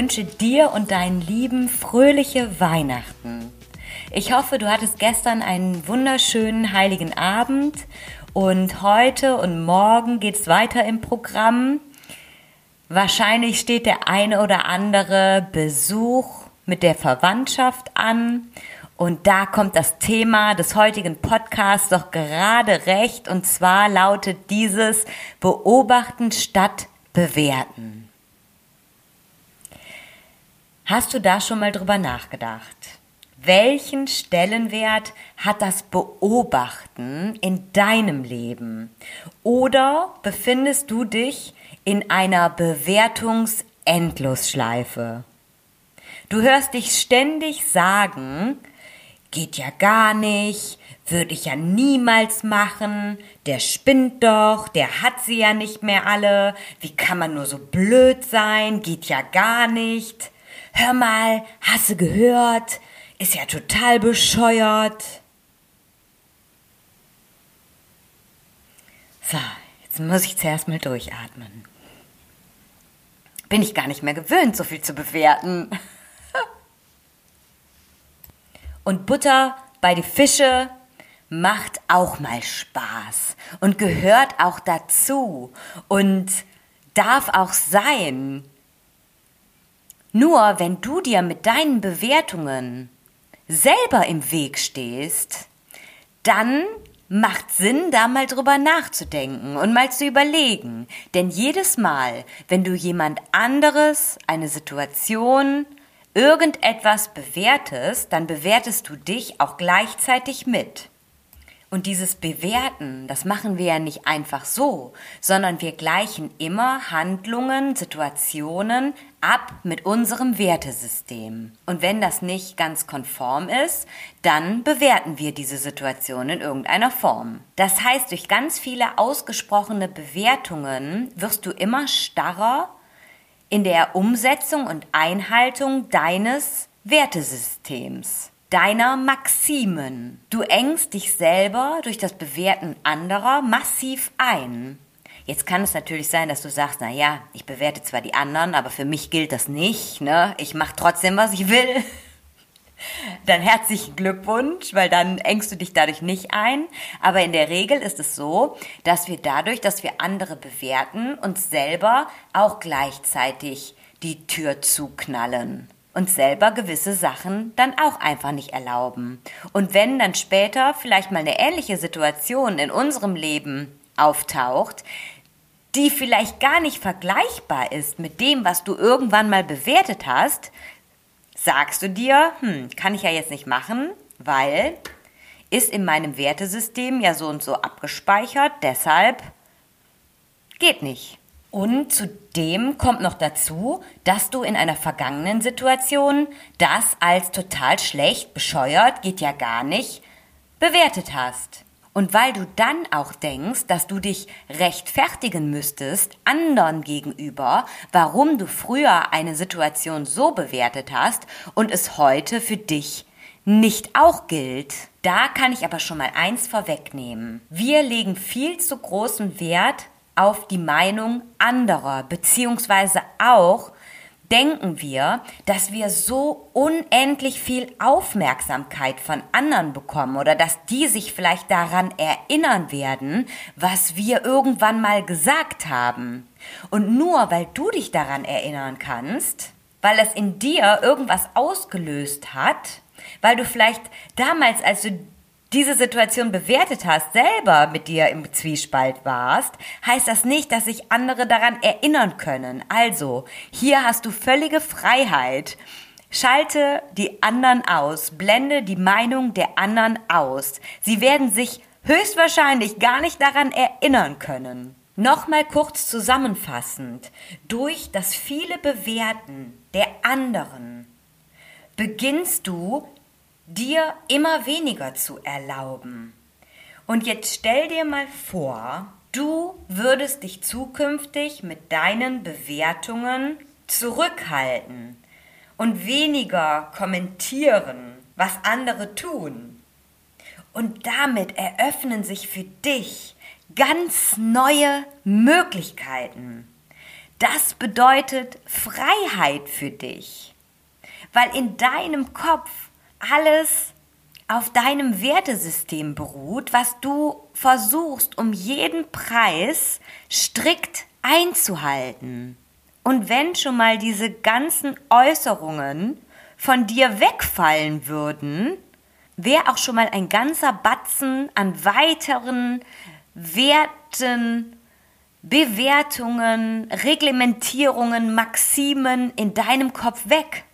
Wünsche dir und deinen Lieben fröhliche Weihnachten. Ich hoffe, du hattest gestern einen wunderschönen heiligen Abend und heute und morgen geht es weiter im Programm. Wahrscheinlich steht der eine oder andere Besuch mit der Verwandtschaft an und da kommt das Thema des heutigen Podcasts doch gerade recht und zwar lautet dieses Beobachten statt bewerten. Hast du da schon mal drüber nachgedacht? Welchen Stellenwert hat das Beobachten in deinem Leben? Oder befindest du dich in einer Bewertungsendlosschleife? Du hörst dich ständig sagen, geht ja gar nicht, würde ich ja niemals machen, der spinnt doch, der hat sie ja nicht mehr alle, wie kann man nur so blöd sein, geht ja gar nicht hör mal, hast du gehört? Ist ja total bescheuert. So, jetzt muss ich zuerst mal durchatmen. Bin ich gar nicht mehr gewöhnt, so viel zu bewerten. Und Butter bei die Fische macht auch mal Spaß und gehört auch dazu und darf auch sein. Nur wenn du dir mit deinen Bewertungen selber im Weg stehst, dann macht Sinn, da mal drüber nachzudenken und mal zu überlegen. Denn jedes Mal, wenn du jemand anderes, eine Situation, irgendetwas bewertest, dann bewertest du dich auch gleichzeitig mit. Und dieses Bewerten, das machen wir ja nicht einfach so, sondern wir gleichen immer Handlungen, Situationen ab mit unserem Wertesystem. Und wenn das nicht ganz konform ist, dann bewerten wir diese Situation in irgendeiner Form. Das heißt, durch ganz viele ausgesprochene Bewertungen wirst du immer starrer in der Umsetzung und Einhaltung deines Wertesystems deiner Maximen. Du engst dich selber durch das Bewerten anderer massiv ein. Jetzt kann es natürlich sein, dass du sagst, na ja, ich bewerte zwar die anderen, aber für mich gilt das nicht, ne? Ich mache trotzdem, was ich will. Dann herzlichen Glückwunsch, weil dann engst du dich dadurch nicht ein. Aber in der Regel ist es so, dass wir dadurch, dass wir andere bewerten, uns selber auch gleichzeitig die Tür zuknallen uns selber gewisse Sachen dann auch einfach nicht erlauben. Und wenn dann später vielleicht mal eine ähnliche Situation in unserem Leben auftaucht, die vielleicht gar nicht vergleichbar ist mit dem, was du irgendwann mal bewertet hast, sagst du dir, hm, kann ich ja jetzt nicht machen, weil ist in meinem Wertesystem ja so und so abgespeichert, deshalb geht nicht. Und zudem kommt noch dazu, dass du in einer vergangenen Situation das als total schlecht, bescheuert, geht ja gar nicht, bewertet hast. Und weil du dann auch denkst, dass du dich rechtfertigen müsstest anderen gegenüber, warum du früher eine Situation so bewertet hast und es heute für dich nicht auch gilt. Da kann ich aber schon mal eins vorwegnehmen. Wir legen viel zu großen Wert auf die Meinung anderer, beziehungsweise auch denken wir, dass wir so unendlich viel Aufmerksamkeit von anderen bekommen oder dass die sich vielleicht daran erinnern werden, was wir irgendwann mal gesagt haben. Und nur weil du dich daran erinnern kannst, weil es in dir irgendwas ausgelöst hat, weil du vielleicht damals, als du diese Situation bewertet hast, selber mit dir im Zwiespalt warst, heißt das nicht, dass sich andere daran erinnern können. Also, hier hast du völlige Freiheit. Schalte die anderen aus, blende die Meinung der anderen aus. Sie werden sich höchstwahrscheinlich gar nicht daran erinnern können. Nochmal kurz zusammenfassend. Durch das viele Bewerten der anderen beginnst du dir immer weniger zu erlauben. Und jetzt stell dir mal vor, du würdest dich zukünftig mit deinen Bewertungen zurückhalten und weniger kommentieren, was andere tun. Und damit eröffnen sich für dich ganz neue Möglichkeiten. Das bedeutet Freiheit für dich, weil in deinem Kopf alles auf deinem Wertesystem beruht, was du versuchst um jeden Preis strikt einzuhalten. Und wenn schon mal diese ganzen Äußerungen von dir wegfallen würden, wäre auch schon mal ein ganzer Batzen an weiteren Werten, Bewertungen, Reglementierungen, Maximen in deinem Kopf weg.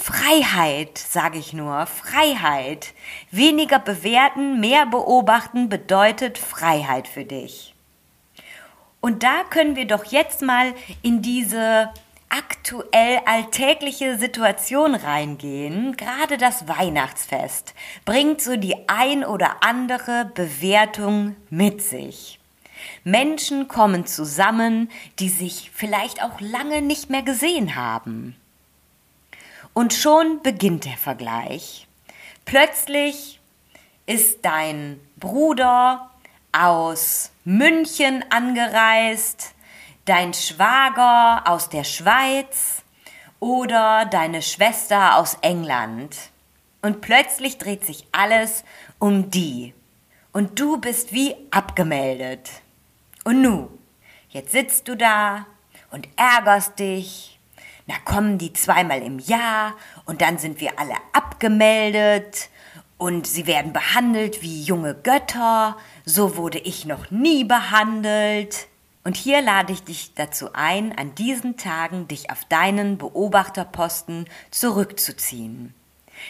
Freiheit, sage ich nur, Freiheit. Weniger bewerten, mehr beobachten bedeutet Freiheit für dich. Und da können wir doch jetzt mal in diese aktuell alltägliche Situation reingehen. Gerade das Weihnachtsfest bringt so die ein oder andere Bewertung mit sich. Menschen kommen zusammen, die sich vielleicht auch lange nicht mehr gesehen haben. Und schon beginnt der Vergleich. Plötzlich ist dein Bruder aus München angereist, dein Schwager aus der Schweiz oder deine Schwester aus England. Und plötzlich dreht sich alles um die. Und du bist wie abgemeldet. Und nu, jetzt sitzt du da und ärgerst dich na kommen die zweimal im Jahr und dann sind wir alle abgemeldet und sie werden behandelt wie junge Götter, so wurde ich noch nie behandelt. Und hier lade ich dich dazu ein, an diesen Tagen dich auf deinen Beobachterposten zurückzuziehen.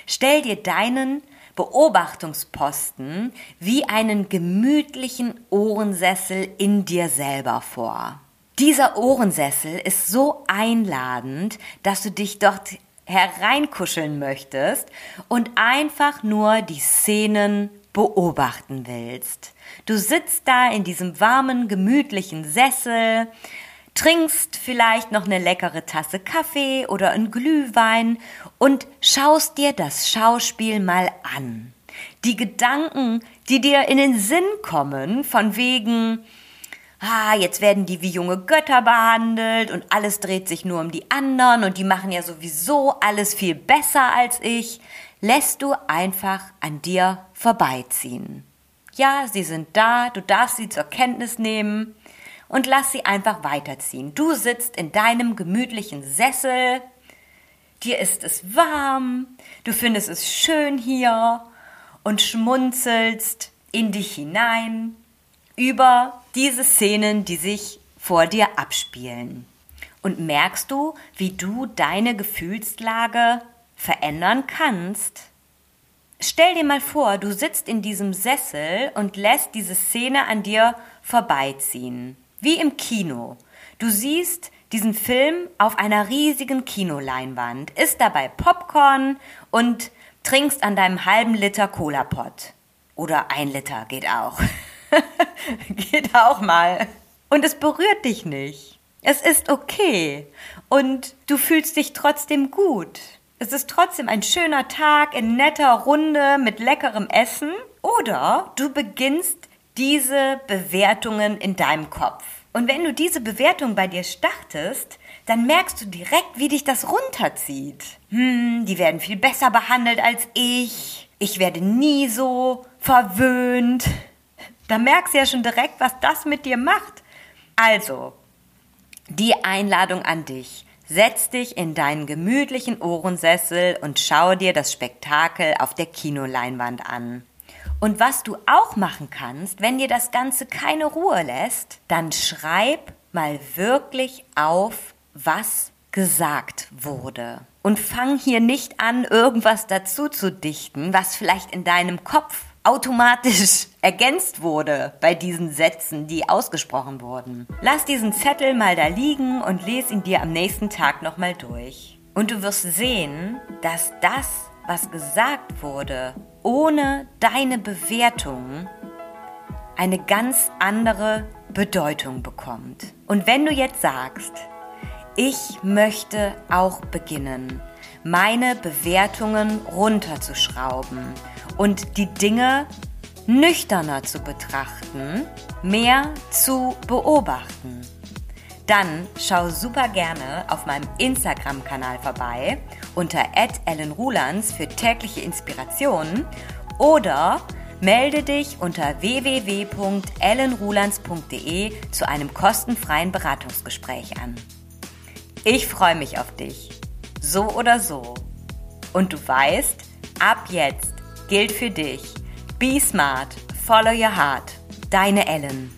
Stell dir deinen Beobachtungsposten wie einen gemütlichen Ohrensessel in dir selber vor. Dieser Ohrensessel ist so einladend, dass du dich dort hereinkuscheln möchtest und einfach nur die Szenen beobachten willst. Du sitzt da in diesem warmen, gemütlichen Sessel, trinkst vielleicht noch eine leckere Tasse Kaffee oder ein Glühwein und schaust dir das Schauspiel mal an. Die Gedanken, die dir in den Sinn kommen, von wegen, ah, jetzt werden die wie junge Götter behandelt und alles dreht sich nur um die anderen und die machen ja sowieso alles viel besser als ich, lässt du einfach an dir vorbeiziehen. Ja, sie sind da, du darfst sie zur Kenntnis nehmen und lass sie einfach weiterziehen. Du sitzt in deinem gemütlichen Sessel, dir ist es warm, du findest es schön hier und schmunzelst in dich hinein über diese Szenen, die sich vor dir abspielen. Und merkst du, wie du deine Gefühlslage verändern kannst? Stell dir mal vor, du sitzt in diesem Sessel und lässt diese Szene an dir vorbeiziehen. Wie im Kino. Du siehst diesen Film auf einer riesigen Kinoleinwand, isst dabei Popcorn und trinkst an deinem halben Liter Cola-Pot. Oder ein Liter geht auch. Geht auch mal. Und es berührt dich nicht. Es ist okay. Und du fühlst dich trotzdem gut. Es ist trotzdem ein schöner Tag in netter Runde mit leckerem Essen. Oder du beginnst diese Bewertungen in deinem Kopf. Und wenn du diese Bewertung bei dir startest, dann merkst du direkt, wie dich das runterzieht. Hm, die werden viel besser behandelt als ich. Ich werde nie so verwöhnt. Da merkst du ja schon direkt, was das mit dir macht. Also, die Einladung an dich. Setz dich in deinen gemütlichen Ohrensessel und schau dir das Spektakel auf der Kinoleinwand an. Und was du auch machen kannst, wenn dir das Ganze keine Ruhe lässt, dann schreib mal wirklich auf, was gesagt wurde. Und fang hier nicht an, irgendwas dazu zu dichten, was vielleicht in deinem Kopf automatisch ergänzt wurde bei diesen Sätzen, die ausgesprochen wurden. Lass diesen Zettel mal da liegen und lese ihn dir am nächsten Tag nochmal durch. Und du wirst sehen, dass das, was gesagt wurde, ohne deine Bewertung eine ganz andere Bedeutung bekommt. Und wenn du jetzt sagst, ich möchte auch beginnen, meine Bewertungen runterzuschrauben und die Dinge nüchterner zu betrachten, mehr zu beobachten. Dann schau super gerne auf meinem Instagram-Kanal vorbei unter @ellenrulands für tägliche Inspirationen oder melde dich unter www.ellenrulands.de zu einem kostenfreien Beratungsgespräch an. Ich freue mich auf dich. So oder so. Und du weißt, ab jetzt gilt für dich. Be smart, follow your heart. Deine Ellen.